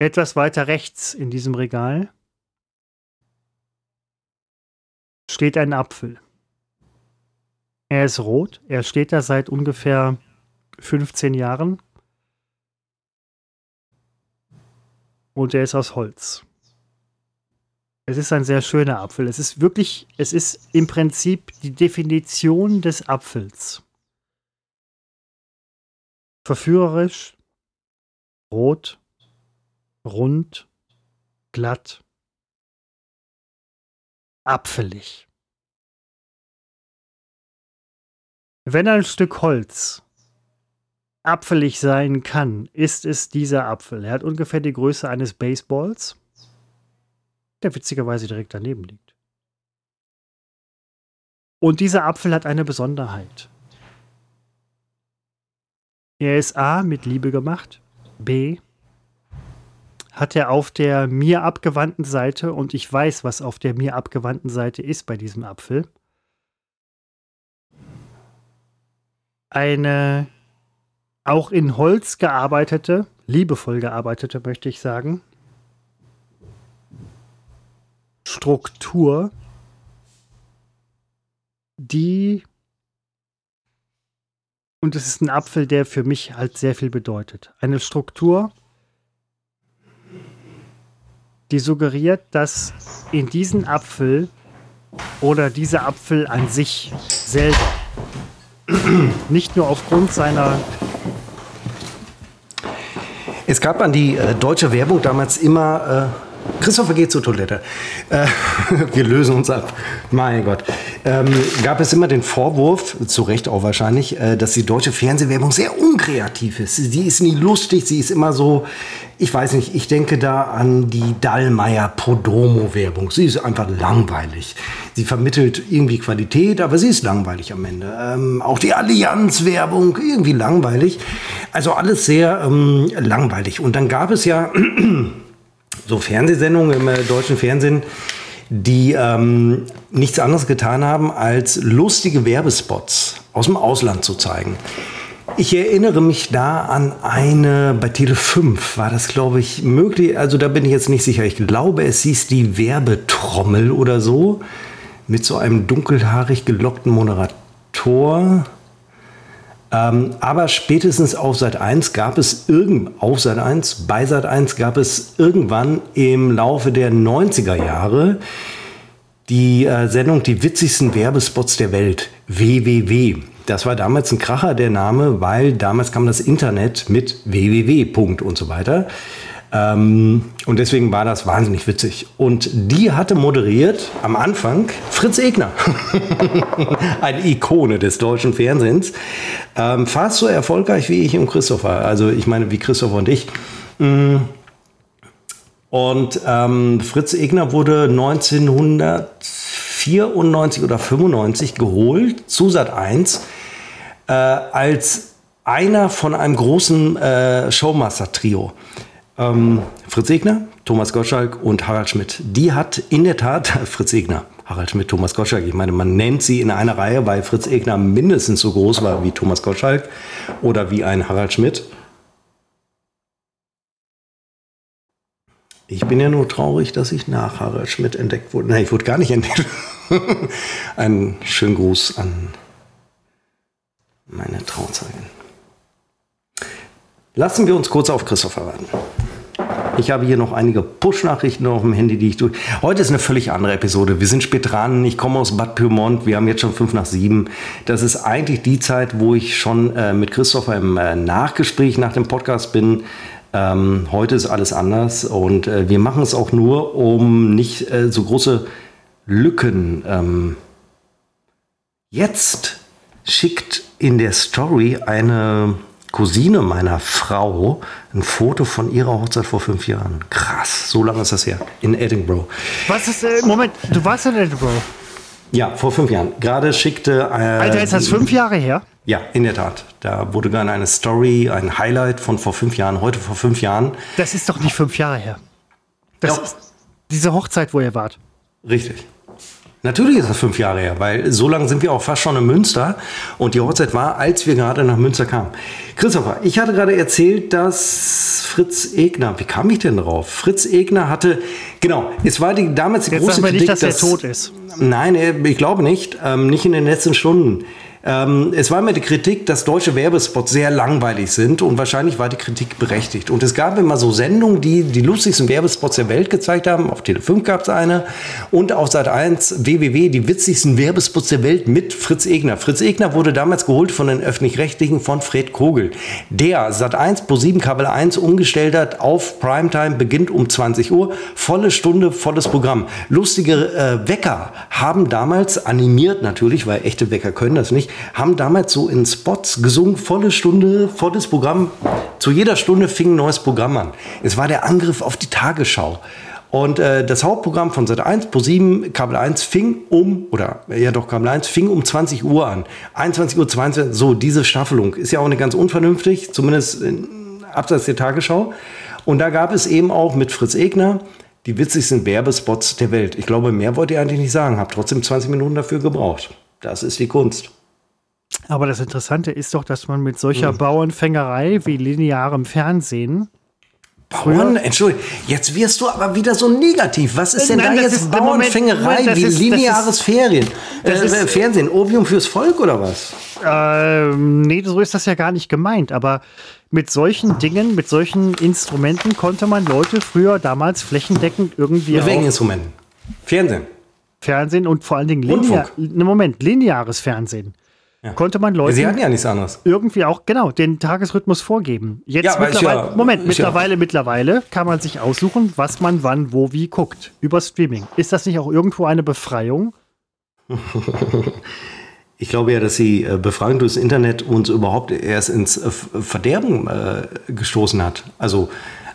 Etwas weiter rechts in diesem Regal steht ein Apfel. Er ist rot. Er steht da seit ungefähr 15 Jahren. Und er ist aus Holz. Es ist ein sehr schöner Apfel. Es ist wirklich, es ist im Prinzip die Definition des Apfels. Verführerisch, rot, rund, glatt, apfelig. Wenn ein Stück Holz apfelig sein kann, ist es dieser Apfel. Er hat ungefähr die Größe eines Baseballs, der witzigerweise direkt daneben liegt. Und dieser Apfel hat eine Besonderheit. Er ist A mit Liebe gemacht, B hat er auf der mir abgewandten Seite, und ich weiß, was auf der mir abgewandten Seite ist bei diesem Apfel, eine auch in Holz gearbeitete, liebevoll gearbeitete, möchte ich sagen, Struktur, die und es ist ein Apfel, der für mich halt sehr viel bedeutet. Eine Struktur, die suggeriert, dass in diesen Apfel oder dieser Apfel an sich selber (clears throat) nicht nur aufgrund seiner Es gab an die äh, deutsche Werbung damals immer, äh, Christopher geht zur Toilette. Äh, (laughs) wir lösen uns ab. Mein Gott. Ähm, gab es immer den Vorwurf, zu Recht auch wahrscheinlich, äh, dass die deutsche Fernsehwerbung sehr unkreativ ist. Sie ist nie lustig, sie ist immer so, ich weiß nicht, ich denke da an die Dallmayr Podomo-Werbung. Sie ist einfach langweilig. sie vermittelt irgendwie Qualität, aber sie ist langweilig am Ende. Ähm, auch die Allianz-Werbung, irgendwie langweilig. Also alles sehr ähm, langweilig. Und dann gab es ja (clears throat) so Fernsehsendungen im äh, deutschen Fernsehen, die ähm, nichts anderes getan haben, als lustige Werbespots aus dem Ausland zu zeigen. Ich erinnere mich da an eine, bei Tele 5 war das, glaube ich, möglich. Also da bin ich jetzt nicht sicher. Ich glaube, es hieß die Werbetrommel oder so. Mit so einem dunkelhaarig gelockten Moderator. Ähm, aber spätestens auf Sat 1 gab es irgend, auf Sat 1, bei Sat 1 gab es irgendwann im Laufe der 90er Jahre die äh, Sendung Die witzigsten Werbespots der Welt, WWW. Das war damals ein Kracher, der Name, weil damals kam das Internet mit www. und so weiter. Ähm, und deswegen war das wahnsinnig witzig. Und die hatte moderiert am Anfang Fritz Egner, (laughs) eine Ikone des deutschen Fernsehens, ähm, fast so erfolgreich wie ich und Christopher. Also ich meine, wie Christopher und ich. Mm. Und ähm, Fritz Egner wurde 1994 oder 95 geholt zu Sat 1 äh, als einer von einem großen äh, Showmaster-Trio. Ähm, Fritz Egner, Thomas Gottschalk und Harald Schmidt. Die hat in der Tat, (laughs) Fritz Egner, Harald Schmidt, Thomas Gottschalk, ich meine, man nennt sie in einer Reihe, weil Fritz Egner mindestens so groß war wie Thomas Gottschalk oder wie ein Harald Schmidt. Ich bin ja nur traurig, dass ich nach Harald Schmidt entdeckt wurde. Nein, ich wurde gar nicht entdeckt. (laughs) Einen schönen Gruß an meine Trauzeugin. Lassen wir uns kurz auf Christopher warten. Ich habe hier noch einige Push-Nachrichten auf dem Handy, die ich durch. Heute ist eine völlig andere Episode. Wir sind spät dran. Ich komme aus Bad Pyrmont. Wir haben jetzt schon fünf nach sieben. Das ist eigentlich die Zeit, wo ich schon äh, mit Christopher im äh, Nachgespräch nach dem Podcast bin. Ähm, heute ist alles anders und äh, wir machen es auch nur, um nicht äh, so große Lücken. Ähm, jetzt schickt in der Story eine Cousine meiner Frau ein Foto von ihrer Hochzeit vor fünf Jahren. Krass, so lange ist das her. In Edinburgh. Was ist, äh, Moment, du warst in Edinburgh? Ja, vor fünf Jahren. Gerade schickte. Äh, Alter, ist das fünf Jahre her? Ja, in der Tat. Da wurde gerade eine Story, ein Highlight von vor fünf Jahren, heute vor fünf Jahren. Das ist doch nicht fünf Jahre her. Das ja. ist diese Hochzeit, wo ihr wart. Richtig. Natürlich ist das fünf Jahre her, weil so lange sind wir auch fast schon in Münster und die Hochzeit war, als wir gerade nach Münster kamen. Christopher, ich hatte gerade erzählt, dass Fritz Egner, wie kam ich denn drauf? Fritz Egner hatte, genau, es war die, damals die Jetzt große Kritik, nicht, dass, dass er tot ist. Nein, ich glaube nicht, ähm, nicht in den letzten Stunden. Ähm, es war immer die Kritik, dass deutsche Werbespots sehr langweilig sind und wahrscheinlich war die Kritik berechtigt. Und es gab immer so Sendungen, die die lustigsten Werbespots der Welt gezeigt haben. Auf Tele 5 gab es eine und auf Sat 1 WWW die witzigsten Werbespots der Welt mit Fritz Egner. Fritz Egner wurde damals geholt von den öffentlich-rechtlichen von Fred Kogel, der Sat 1 Pro 7 Kabel 1 umgestellt hat auf Primetime, beginnt um 20 Uhr, volle Stunde, volles Programm. Lustige äh, Wecker haben damals animiert natürlich, weil echte Wecker können das nicht, haben damals so in Spots gesungen, volle Stunde, volles Programm. Zu jeder Stunde fing ein neues Programm an. Es war der Angriff auf die Tagesschau. Und äh, das Hauptprogramm von Sat 1 Pro 7, Kabel 1 fing um, oder ja doch, Kabel 1 fing um 20 Uhr an. 21 Uhr, 22 so diese Staffelung. Ist ja auch nicht ganz unvernünftig, zumindest in, abseits der Tagesschau. Und da gab es eben auch mit Fritz Egner die witzigsten Werbespots der Welt. Ich glaube, mehr wollte ich eigentlich nicht sagen, habe trotzdem 20 Minuten dafür gebraucht. Das ist die Kunst. Aber das Interessante ist doch, dass man mit solcher hm. Bauernfängerei wie linearem Fernsehen Bauern, Entschuldigung, jetzt wirst du aber wieder so negativ. Was ist denn Nein, da jetzt Bauernfängerei Moment, wie ist, lineares Ferien, äh, ist, Fernsehen? Opium fürs Volk oder was? Ähm, nee, so ist das ja gar nicht gemeint. Aber mit solchen Dingen, mit solchen Instrumenten konnte man Leute früher damals flächendeckend irgendwie. Mit welchen Instrumenten? Fernsehen. Fernsehen und vor allen Dingen linear, ne Moment, lineares Fernsehen. Ja. Konnte man Leuten Sie hatten ja nichts anderes. irgendwie auch genau den Tagesrhythmus vorgeben. Jetzt ja, mittlerweile, ja, Moment, mittlerweile, mittlerweile kann man sich aussuchen, was man wann, wo, wie guckt über Streaming. Ist das nicht auch irgendwo eine Befreiung? (laughs) ich glaube ja, dass die äh, Befreiung durchs Internet uns überhaupt erst ins äh, Verderben äh, gestoßen hat. Also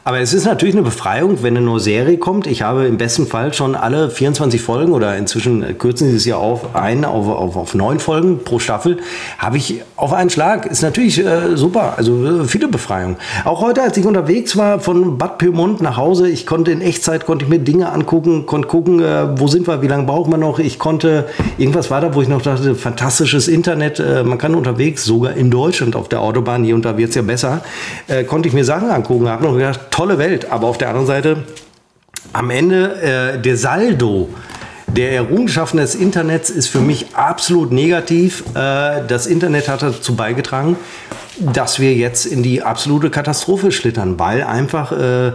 Aber es ist natürlich eine Befreiung, wenn eine neue Serie kommt. Ich habe im besten Fall schon alle 24 Folgen oder inzwischen kürzen sie es ja auf ein, auf, auf, auf neun Folgen pro Staffel, habe ich auf einen Schlag. Ist natürlich äh, super. Also äh, viele Befreiungen. Auch heute, als ich unterwegs war von Bad Pyrmont nach Hause, ich konnte in Echtzeit, konnte ich mir Dinge angucken, konnte gucken, äh, wo sind wir, wie lange brauchen wir noch. Ich konnte, irgendwas war da, wo ich noch dachte, fantastisches Internet. Äh, man kann unterwegs, sogar in Deutschland auf der Autobahn, hier und da wird es ja besser, äh, konnte ich mir Sachen angucken. Habe noch gedacht, tolle Welt. Aber auf der anderen Seite, am Ende äh, der Saldo der Errungenschaften des Internets ist für mich absolut negativ. Äh, das Internet hat dazu beigetragen, dass wir jetzt in die absolute Katastrophe schlittern, weil einfach äh, äh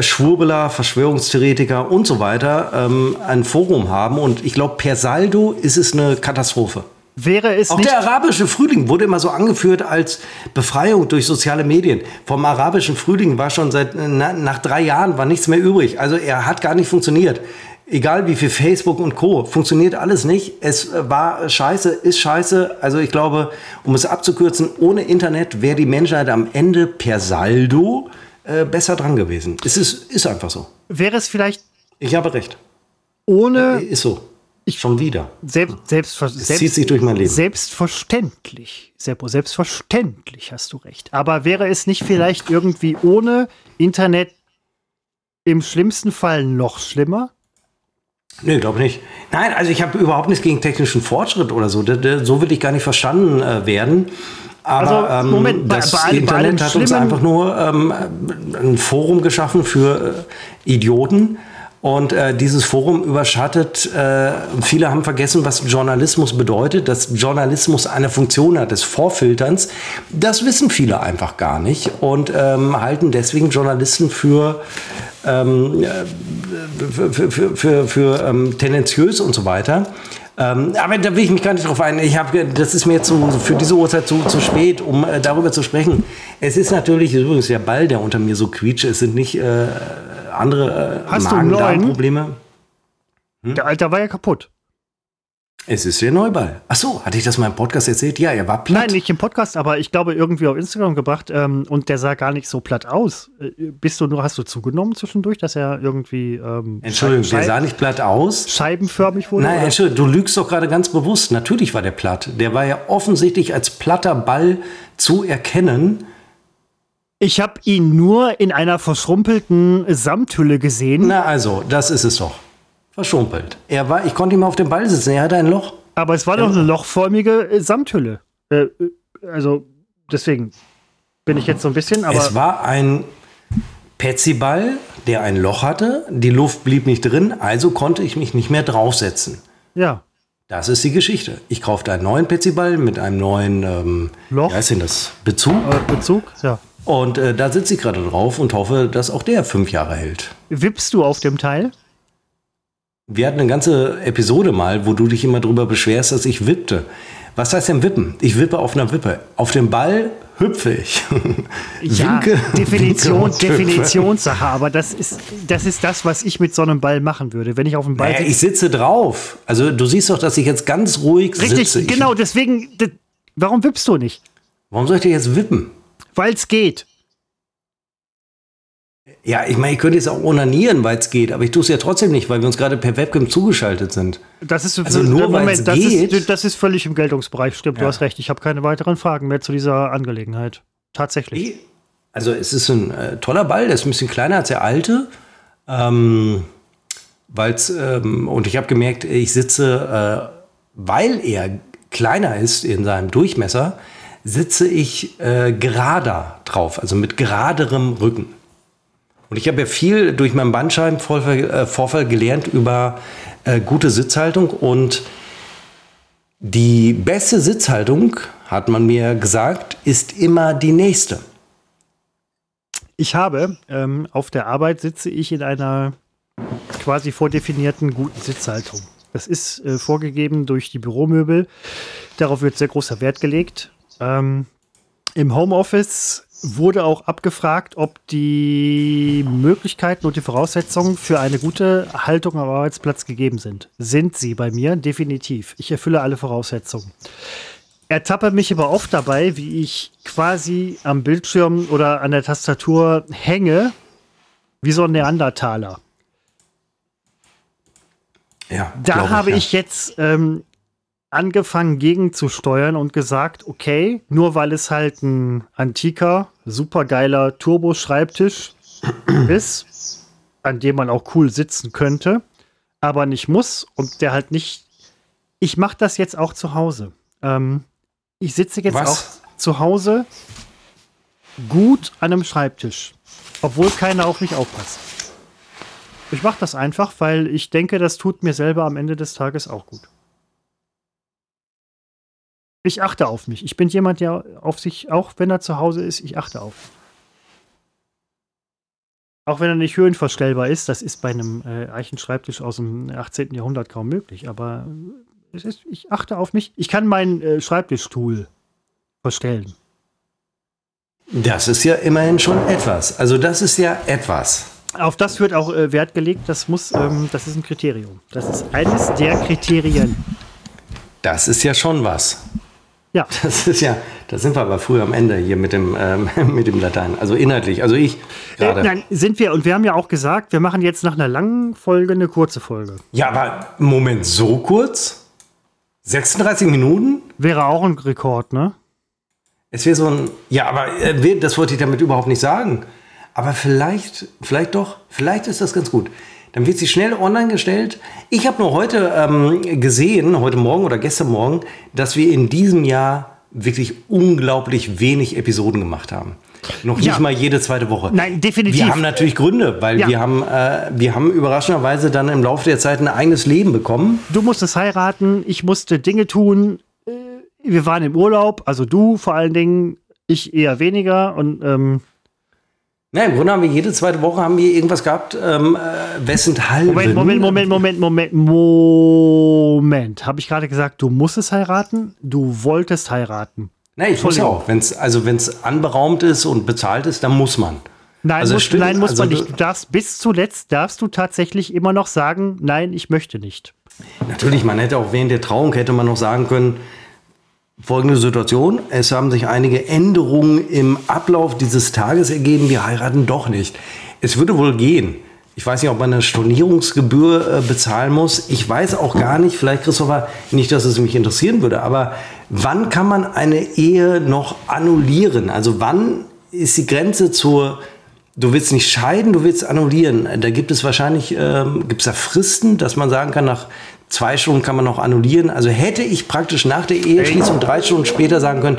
Schwurbeler, Verschwörungstheoretiker und so weiter ähm, ein Forum haben. Und ich glaube, per Saldo ist es eine Katastrophe. Wäre es Auch der arabische Frühling wurde immer so angeführt als Befreiung durch soziale Medien. Vom arabischen Frühling war schon seit na, nach drei Jahren war nichts mehr übrig. Also er hat gar nicht funktioniert. Egal wie viel Facebook und Co. funktioniert alles nicht. Es war scheiße, ist scheiße. Also ich glaube, um es abzukürzen, ohne Internet wäre die Menschheit am Ende per Saldo äh, besser dran gewesen. Es ist, ist einfach so. Wäre es vielleicht. Ich habe recht. Ohne. Äh, ist so. Ich schon wieder. Selbst, selbst, es selbst, zieht sich durch mein Leben. Selbstverständlich, Seppo, selbstverständlich hast du recht. Aber wäre es nicht vielleicht irgendwie ohne Internet im schlimmsten Fall noch schlimmer? Nee, glaube nicht. Nein, also ich habe überhaupt nichts gegen technischen Fortschritt oder so. So will ich gar nicht verstanden äh, werden. Aber also, Moment, ähm, das bei, bei Internet hat uns einfach nur ähm, ein Forum geschaffen für äh, Idioten, und äh, dieses Forum überschattet, äh, viele haben vergessen, was Journalismus bedeutet, dass Journalismus eine Funktion hat des Vorfilterns. Das wissen viele einfach gar nicht und ähm, halten deswegen Journalisten für, ähm, für, für, für, für, für ähm, tendenziös und so weiter. Ähm, aber da will ich mich gar nicht drauf ein. Ich habe, das ist mir jetzt für diese Uhrzeit zu, zu spät, um äh, darüber zu sprechen. Es ist natürlich übrigens der Ball, der unter mir so quietscht. Es sind nicht äh, andere äh, Hast Magen-Darm-Probleme. Hm? Der Alter war ja kaputt. Es ist der Neuball. Ach so, hatte ich das mal im Podcast erzählt? Ja, er war platt. Nein, nicht im Podcast, aber ich glaube irgendwie auf Instagram gebracht ähm, und der sah gar nicht so platt aus. Äh, bist du nur, hast du zugenommen zwischendurch, dass er irgendwie. Ähm, Entschuldigung, der sah nicht platt aus. Scheibenförmig wurde? Nein, Entschuldigung, du lügst doch gerade ganz bewusst. Natürlich war der platt. Der war ja offensichtlich als platter Ball zu erkennen. Ich habe ihn nur in einer verschrumpelten Samthülle gesehen. Na also, das ist es doch. Verschrumpelt. Er war, ich konnte ihm auf dem Ball sitzen, er hatte ein Loch. Aber es war doch eine lochförmige äh, Samthülle. Äh, äh, also, deswegen bin ich jetzt so ein bisschen, aber. Es war ein Petsyball, der ein Loch hatte. Die Luft blieb nicht drin, also konnte ich mich nicht mehr draufsetzen. Ja. Das ist die Geschichte. Ich kaufte einen neuen Petsyball mit einem neuen ähm, Loch. Wie heißt denn das? Bezug? Äh, Bezug, ja. Und äh, da sitze ich gerade drauf und hoffe, dass auch der fünf Jahre hält. Wippst du auf dem Teil? Wir hatten eine ganze Episode mal, wo du dich immer darüber beschwerst, dass ich wippte. Was heißt denn wippen? Ich wippe auf einer Wippe. Auf dem Ball hüpfe ich. (laughs) ja, winke, Definition, winke Definitionssache, aber das ist, das ist das, was ich mit so einem Ball machen würde. Wenn ich auf dem Ball naja. Ich sitze drauf. Also du siehst doch, dass ich jetzt ganz ruhig Richtig, sitze. Richtig, genau, deswegen, warum wippst du nicht? Warum soll ich dir jetzt wippen? Weil es geht. Ja, ich meine, ich könnte jetzt auch onanieren, weil es geht, aber ich tue es ja trotzdem nicht, weil wir uns gerade per Webcam zugeschaltet sind. Das ist also nur Moment, das geht. Ist, das ist völlig im Geltungsbereich. Stimmt, ja. du hast recht. Ich habe keine weiteren Fragen mehr zu dieser Angelegenheit. Tatsächlich. Also es ist ein äh, toller Ball, der ist ein bisschen kleiner als der alte. Ähm, weil's, ähm, und ich habe gemerkt, ich sitze, äh, weil er kleiner ist in seinem Durchmesser, sitze ich äh, gerader drauf, also mit geraderem Rücken. Und ich habe ja viel durch meinen Bandscheibenvorfall äh, gelernt über äh, gute Sitzhaltung und die beste Sitzhaltung, hat man mir gesagt, ist immer die nächste. Ich habe ähm, auf der Arbeit sitze ich in einer quasi vordefinierten guten Sitzhaltung. Das ist äh, vorgegeben durch die Büromöbel. Darauf wird sehr großer Wert gelegt. Ähm, Im Homeoffice wurde auch abgefragt, ob die Möglichkeiten und die Voraussetzungen für eine gute Haltung am Arbeitsplatz gegeben sind. Sind sie bei mir? Definitiv. Ich erfülle alle Voraussetzungen. Ertappe mich aber oft dabei, wie ich quasi am Bildschirm oder an der Tastatur hänge Wie so ein Neandertaler. Ja, Da habe ja. ich jetzt ähm, angefangen gegenzusteuern und gesagt, okay, nur weil es halt ein antiker, supergeiler Turbo-Schreibtisch (clears throat) ist, an dem man auch cool sitzen könnte, aber nicht muss und der halt nicht. Ich mache das jetzt auch zu Hause. Ähm, ich sitze jetzt Was? auch zu Hause gut an einem Schreibtisch, obwohl keiner auf mich aufpasst. Ich mache das einfach, weil ich denke, das tut mir selber am Ende des Tages auch gut. Ich achte auf mich. Ich bin jemand, der auf sich, auch wenn er zu Hause ist, ich achte auf. ihn. Auch wenn er nicht höhenverstellbar ist, das ist bei einem äh, Eichenschreibtisch aus dem 18. Jahrhundert kaum möglich, aber ist, ich achte auf mich. Ich kann meinen äh, Schreibtischstuhl verstellen. Das ist ja immerhin schon etwas. Also das ist ja etwas. Auf das wird auch äh, Wert gelegt. Das muss, ähm, das ist ein Kriterium. Das ist eines der Kriterien. Das ist ja schon was. Ja, (laughs) Das ist ja, da sind wir aber früher am Ende hier mit dem, ähm, (laughs) mit dem Latein. Also inhaltlich. Also ich äh, gerade. nein, sind wir. Und wir haben ja auch gesagt, wir machen jetzt nach einer langen Folge eine kurze Folge. ja, aber Moment, so kurz? 36 Minuten? Wäre auch ein Rekord, ne? Es wäre so ein. Ja, aber äh, das wollte ich damit überhaupt nicht sagen. Aber vielleicht, vielleicht doch, vielleicht ist das ganz gut. Dann wird sie schnell online gestellt. Ich habe nur heute ähm, gesehen, heute Morgen oder gestern Morgen, dass wir in diesem Jahr wirklich unglaublich wenig Episoden gemacht haben. Noch Ja. nicht mal jede zweite Woche. Nein, definitiv. Wir haben natürlich Gründe, weil Ja. wir, haben, äh, wir haben überraschenderweise dann im Laufe der Zeit ein eigenes Leben bekommen. Du musstest heiraten, ich musste Dinge tun. Äh, Wir waren im Urlaub, also du vor allen Dingen, ich eher weniger. Und ähm, Na, im Grunde haben wir jede zweite Woche haben wir irgendwas gehabt, ähm, äh, wessenthalben. Moment, Moment, Moment, Moment, Moment, Moment. Habe ich gerade gesagt, du musstest heiraten? Du wolltest heiraten. Nein, ich muss auch. Wenn's, also wenn es anberaumt ist und bezahlt ist, dann muss man. Nein, Also muss, stimmt, nein muss also man nicht. Du darfst bis zuletzt darfst du tatsächlich immer noch sagen, nein, ich möchte nicht. Natürlich, man hätte auch während der Trauung hätte man noch sagen können, folgende Situation, es haben sich einige Änderungen im Ablauf dieses Tages ergeben, wir heiraten doch nicht. Es würde wohl gehen. Ich weiß nicht, ob man eine Stornierungsgebühr äh, bezahlen muss. Ich weiß auch gar nicht, vielleicht Christopher, nicht, dass es mich interessieren würde, aber wann kann man eine Ehe noch annullieren? Also wann ist die Grenze zur Du willst nicht scheiden, du willst annullieren. Da gibt es wahrscheinlich, ähm, gibt es da Fristen, dass man sagen kann, nach zwei Stunden kann man noch annullieren. Also hätte ich praktisch nach der Eheschließung drei Stunden später sagen können,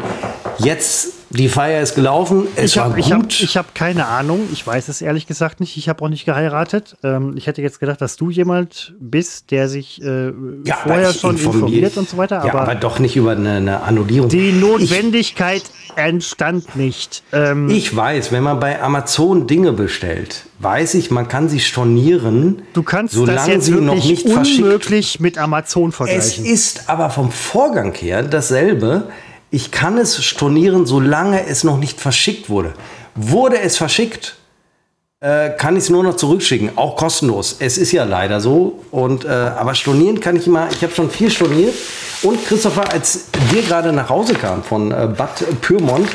jetzt die Feier ist gelaufen, es Ich war habe gut. ich hab, ich hab keine Ahnung. Ich weiß es ehrlich gesagt nicht. Ich habe auch nicht geheiratet. Ähm, ich hätte jetzt gedacht, dass du jemand bist, der sich äh, Ja, vorher ich schon informier- informiert und so weiter. ja, Aber, aber doch nicht über eine, eine Annullierung. die Notwendigkeit entstand nicht. Ähm, Ich, ich weiß, wenn man bei Amazon Dinge bestellt, weiß ich, man kann sie stornieren, du kannst das solange jetzt sie noch wirklich unmöglich mit Amazon Es vergleichen. ist aber vom Vorgang her dasselbe. Ich kann es stornieren, solange es noch nicht verschickt wurde. Wurde es verschickt, äh, kann ich es nur noch zurückschicken, auch kostenlos. Es ist ja leider so. Und, äh, aber stornieren kann ich immer, ich habe schon viel storniert. Und Christopher, als wir gerade nach Hause kamen von äh, Bad Pyrmont,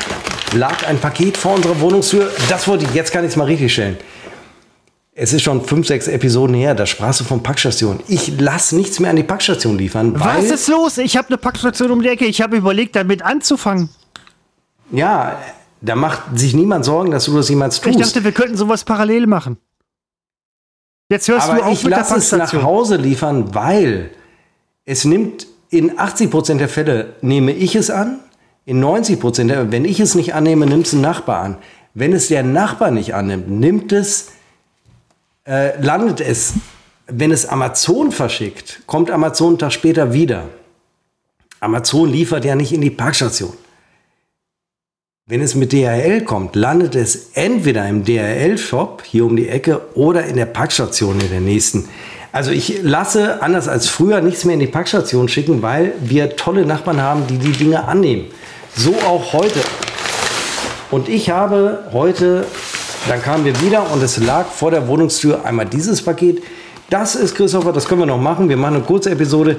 lag ein Paket vor unserer Wohnungstür. Das wollte ich, jetzt kann ich es mal richtig stellen. Es ist schon fünf, sechs Episoden her, da sprachst du von Packstation. Ich lasse nichts mehr an die Packstation liefern, weil... Was ist los? Ich habe eine Packstation um die Ecke. Ich habe überlegt, damit anzufangen. Ja, da macht sich niemand Sorgen, dass du das jemals Ich tust. dachte, wir könnten sowas parallel machen. Jetzt hörst du Aber auf ich mit der lasse es nach Packstation. Hause liefern, weil es nimmt in 80% der Fälle nehme ich es an, in 90% der wenn ich es nicht annehme, nimmt es ein Nachbar an. Wenn es der Nachbar nicht annimmt, nimmt es, äh, landet es, wenn es Amazon verschickt, kommt Amazon einen Tag später wieder. Amazon liefert ja nicht in die Parkstation. Wenn es mit DHL kommt, landet es entweder im DHL-Shop hier um die Ecke oder in der Packstation in der nächsten. Also ich lasse, anders als früher, nichts mehr in die Packstation schicken, weil wir tolle Nachbarn haben, die die Dinge annehmen. So auch heute. Und ich habe heute, dann kamen wir wieder und es lag vor der Wohnungstür einmal dieses Paket. Das ist, Christopher, das können wir noch machen. Wir machen eine kurze Episode.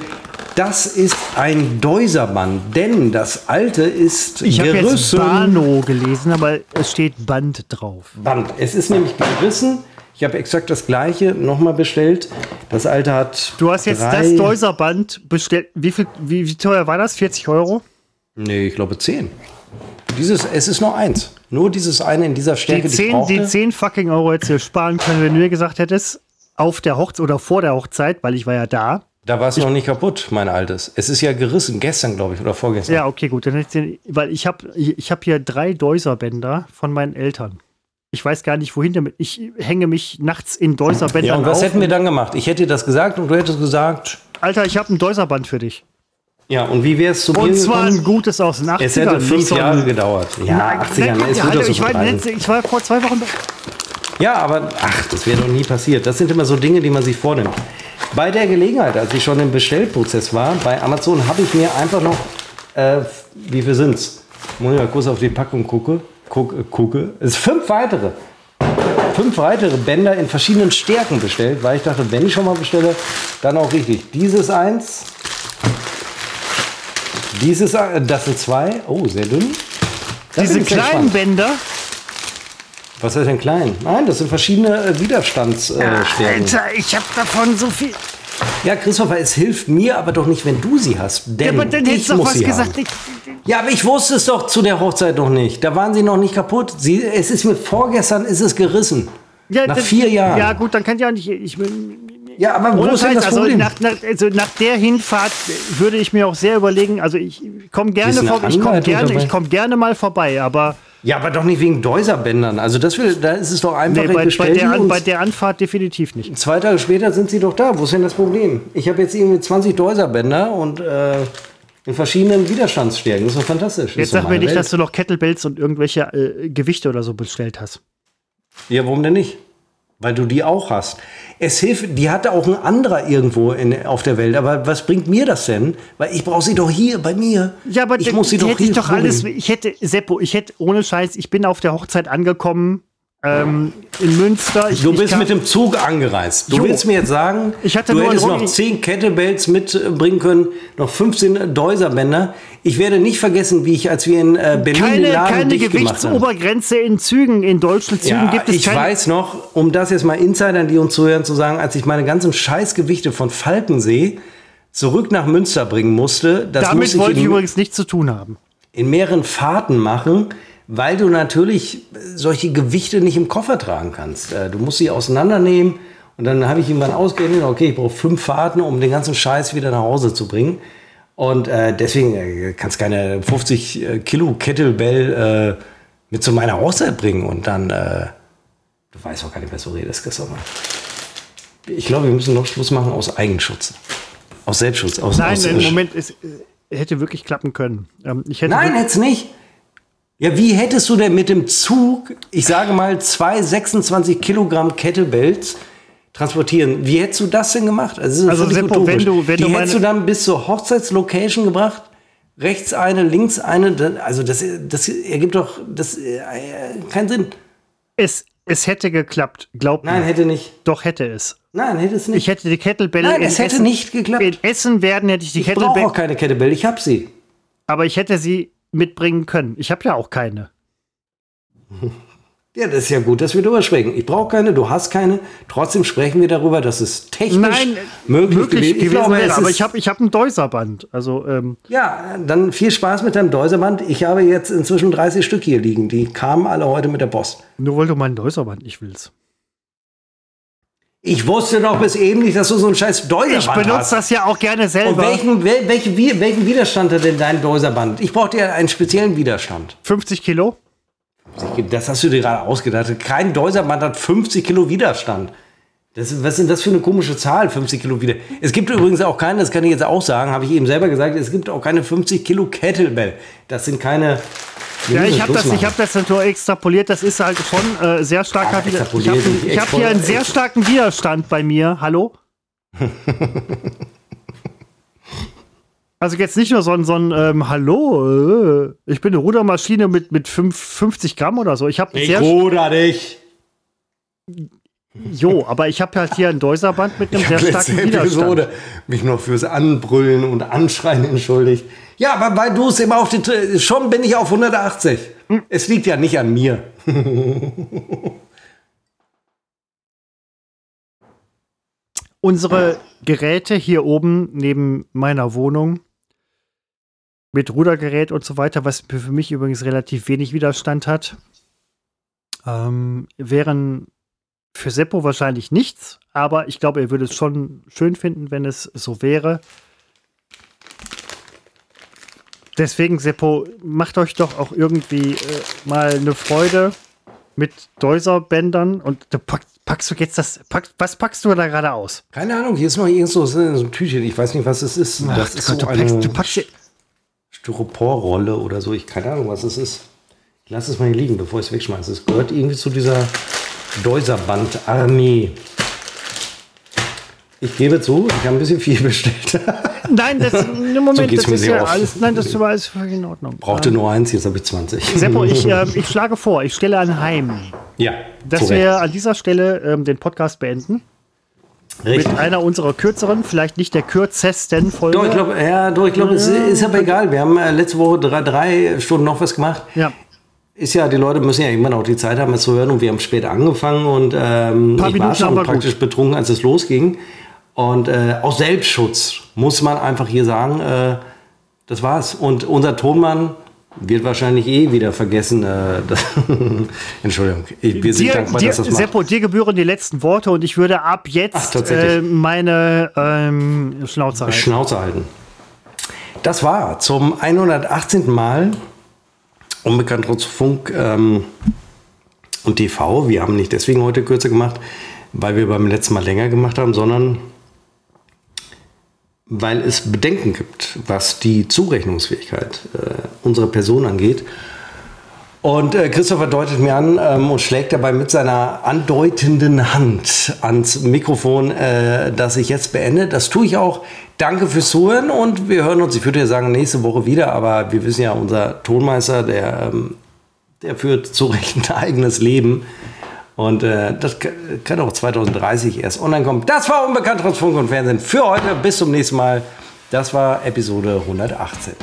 Das ist ein Deuserband, denn das alte ist Ich habe jetzt gerissen. Bano gelesen, aber es steht Band drauf. Band. Es ist nämlich gerissen. Ich habe exakt das gleiche nochmal bestellt. Das alte hat. Du hast jetzt das Deuserband bestellt. Wie, viel, wie, wie teuer war das? 40 Euro? Nee, ich glaube 10. Dieses, es ist nur eins. Nur dieses eine in dieser Stärke, Die die, ich 10, brauchte. die 10 fucking Euro hättest du sparen können, wenn du mir gesagt hättest, auf der Hochzeit oder vor der Hochzeit, weil ich war ja da. Da war es noch nicht kaputt, mein altes. Es ist ja gerissen, gestern, glaube ich, oder vorgestern. Ja, okay, gut. Dann hätte ich den, weil ich habe ich hab hier drei Deuserbänder von meinen Eltern. Ich weiß gar nicht, wohin damit. Ich hänge mich nachts in Deuserbändern Ja, und was auf. hätten wir dann gemacht? Ich hätte dir das gesagt und du hättest gesagt, Alter, ich habe ein Deuserband für dich. Ja, und wie wäre es zu Und zwar gekommen? ein gutes aus den 80ern. Es hätte fünf so Jahre gedauert. Ja, Nein, 80 Jahre. ja, hallo, ich, war ich war vor zwei Wochen. Ja, aber ach, das wäre doch nie passiert. Das sind immer so Dinge, die man sich vornimmt. Bei der Gelegenheit, als ich schon im Bestellprozess war, bei Amazon habe ich mir einfach noch, äh, wie viel sind's? Muss ich mal kurz auf die Packung gucke. Gucke, gucke. Es sind fünf weitere. Fünf weitere Bänder in verschiedenen Stärken bestellt, weil ich dachte, wenn ich schon mal bestelle, dann auch richtig. Dieses eins, dieses, ein- das sind zwei. Oh, sehr dünn. Da bin Diese kleinen. Bänder. Was ist denn klein? Nein, das sind verschiedene äh, Widerstandsstärken. Äh. Alter, ich habe davon so viel. ja, Christopher, es hilft mir aber doch nicht, wenn du sie hast. Denn Ja, aber dann hättest du doch was gesagt. Ich, Ja, aber ich wusste es doch zu der Hochzeit noch nicht. Da waren sie noch nicht kaputt. Sie, es ist mir vorgestern ist es gerissen. ja, Nach das- vier Jahren. Ja, gut, dann kann ich auch nicht. Ich, Ja, aber wo ist denn das also Problem? nach, nach, also nach der Hinfahrt würde ich mir auch sehr überlegen. Also ich komme gerne, vor, ich komm gerne, dabei? ich komm gerne mal vorbei, aber ja, aber doch nicht wegen Deuserbändern. Also das will, da ist es doch einfach nee, bei, bei, der, bei der Anfahrt definitiv nicht. zwei Tage später sind sie doch da. Wo ist denn das Problem? Ich habe jetzt irgendwie 20 Deuserbänder und äh, in verschiedenen Widerstandsstärken. Das ist doch fantastisch. Jetzt sag mir nicht, Welt. dass du noch Kettlebells und irgendwelche äh, Gewichte oder so bestellt hast. Ja, warum denn nicht? Weil du die auch hast. Es hilft, die hatte auch ein anderer irgendwo in, auf der Welt. Aber was bringt mir das denn? Weil ich brauche sie doch hier bei mir. Ja, aber ich muss sie die doch hätte hier ich doch alles. Ich hätte, Seppo, ich hätte ohne Scheiß, ich bin auf der Hochzeit angekommen ähm, in Münster. Ich, Du ich bist kam- mit dem Zug angereist. Du Jo. willst mir jetzt sagen, Ich hatte du hättest noch Hund- 10 Kettlebells mitbringen können, noch 15 Deuserbänder. Ich werde nicht vergessen, wie ich, als wir in äh, Berlin den keine, Laden keine dicht gemacht haben. Gewichtsobergrenze in Zügen. In deutschen Zügen Ja, gibt es ich keine. weiß noch, um das jetzt mal Insidern, die uns zuhören, zu sagen, als ich meine ganzen Scheißgewichte von Falkensee zurück nach Münster bringen musste, das Damit musste wollte ich in, übrigens nichts zu tun haben. in mehreren Fahrten machen, weil du natürlich solche Gewichte nicht im Koffer tragen kannst. Äh, Du musst sie auseinandernehmen und dann habe ich irgendwann ausgerechnet, okay, ich brauche fünf Fahrten, um den ganzen Scheiß wieder nach Hause zu bringen. Und äh, deswegen äh, kannst keine 50 äh, Kilo Kettlebell äh, mit zu meiner Hochzeit bringen und dann, äh, du weißt auch gar nicht, was du redest, Christopher. Ich glaube, wir müssen noch Schluss machen aus Eigenschutz. Aus Selbstschutz. Aus, Nein, aus, im Moment, es hätte wirklich klappen können. Ähm, hätte Nein, jetzt nicht. Ja, wie hättest du denn mit dem Zug, ich sage mal, zwei 26 Kilogramm Kettlebells transportieren? Wie hättest du das denn gemacht? Also, Also, Seppo, wenn du- wenn Die du hättest du dann bis zur Hochzeitslocation gebracht? Rechts eine, links eine, also das, das ergibt doch das, äh, keinen Sinn. es, es hätte geklappt. Glaub Nein, mir. hätte nicht. Doch hätte es. Nein, hätte es nicht. Ich hätte die Kettlebell. Nein, in es hätte Essen- nicht geklappt. In Essen werden hätte ich die ich brauche auch keine Kettlebell, ich habe sie. Aber ich hätte sie mitbringen können. Ich habe ja auch keine. (laughs) Ja, das ist ja gut, dass wir darüber sprechen. Ich brauche keine, du hast keine. Trotzdem sprechen wir darüber, dass es technisch Nein, möglich, möglich gewesen, gewesen ich glaube, wäre. Aber ich habe ich hab ein Deuserband. Also, ähm, Ja, dann viel Spaß mit deinem Deuserband. Ich habe jetzt inzwischen 30 Stück hier liegen. Die kamen alle heute mit der Post. nur weil du mein Deuserband nicht willst. Ich wusste doch bis eben nicht, dass du so einen scheiß Deuserband Ich benutze hast. das ja auch gerne Und selber. welchen, wel, welche, wie- welchen Widerstand hat denn dein Deuserband? Ich brauche dir einen speziellen Widerstand. 50 Kilo? Das hast du dir gerade ausgedacht. Kein Deuserband hat 50 Kilo Widerstand. Das, was ist denn das für eine komische Zahl, 50 Kilo wieder? Es gibt übrigens auch keine, das kann ich jetzt auch sagen, habe ich eben selber gesagt, es gibt auch keine 50 Kilo Kettlebell. Das sind keine. Ja, ich habe das, ich hab das natürlich extrapoliert. Das ist halt schon äh, sehr starker Ah. Ich habe nicht hab hier einen sehr starken Widerstand bei mir. Hallo? (laughs) also jetzt nicht nur so ein, so ein ähm, Hallo, äh, ich bin eine Rudermaschine mit, mit fünf- 50 Gramm oder so. Ich habe Ich sehr. ruder dich. Jo, aber ich habe halt hier ein Deuserband mit einem sehr Letzte starken Widerstand. Episode mich noch fürs Anbrüllen und Anschreien entschuldigt. Ja, aber weil du es immer auf die. Tr- Schon bin ich auf 180. Es liegt ja nicht an mir. (laughs) unsere Geräte hier oben neben meiner Wohnung mit Rudergerät und so weiter, was für mich übrigens relativ wenig Widerstand hat, ähm, wären für Seppo wahrscheinlich nichts, aber ich glaube, er würde es schon schön finden, wenn es so wäre. Deswegen, Seppo, macht euch doch auch irgendwie äh, mal eine Freude mit Deuserbändern und du pack, packst du jetzt das, pack, was packst du da gerade aus? Keine Ahnung, hier ist noch irgend so, so ein Tütchen, ich weiß nicht, was es ist. Ach, das ist Gott, so du packst, eine du packst, Styroporrolle oder so, ich keine Ahnung, was es ist. Ich lasse es mal hier liegen, bevor ich es wegschmeiße. Es gehört irgendwie zu dieser Deuserband-Armee. Ich gebe zu, ich habe ein bisschen viel (laughs) bestellt. Nein, das, (laughs) im Moment, geht's das mir ist ja oft. alles, nein, das ist aber alles völlig in Ordnung. Brauchte Ähm, nur eins, jetzt habe ich 20. Seppo, ich, (laughs) äh, ich schlage vor, ich stelle anheim, Ja, dass wir an dieser Stelle ähm, den Podcast beenden. Richtig. Mit einer unserer kürzeren, vielleicht nicht der kürzesten Folge. Doch, ich glaube, ja, doch, ich glaube, es ist aber egal. Wir haben äh, letzte Woche drei, drei Stunden noch was gemacht. ja, Ist ja, die Leute müssen ja irgendwann auch die Zeit haben, es zu hören. Und wir haben später angefangen und ähm, ich war schon praktisch gut. betrunken, als es losging. Und äh, aus Selbstschutz muss man einfach hier sagen, äh, das war's. Und unser Tonmann wird wahrscheinlich eh wieder vergessen. Äh, (laughs) Entschuldigung, ich, wir sind dir, dankbar, dir, dass das macht. Seppo, dir gebühren die letzten Worte und ich würde ab Ach, jetzt tatsächlich. äh, meine ähm, Schnauze halten. Schnauze halten. Das war zum 118. Mal Unbekannt trotz Funk ähm, und TV. Wir haben nicht deswegen heute kürzer gemacht, weil wir beim letzten Mal länger gemacht haben, sondern weil es Bedenken gibt, was die Zurechnungsfähigkeit äh, unserer Person angeht. Und äh, Christopher deutet mir an ähm, und schlägt dabei mit seiner andeutenden Hand ans Mikrofon, äh, dass ich jetzt beende. Das tue ich auch. Danke fürs Zuhören und wir hören uns, ich würde ja sagen, nächste Woche wieder, aber wir wissen ja, unser Tonmeister, der, ähm, der führt zu Recht ein eigenes Leben. Und äh, das kann auch 2030 erst online kommen. Das war Unbekannt Funk und Fernsehen für heute. Bis zum nächsten Mal. Das war Episode 118.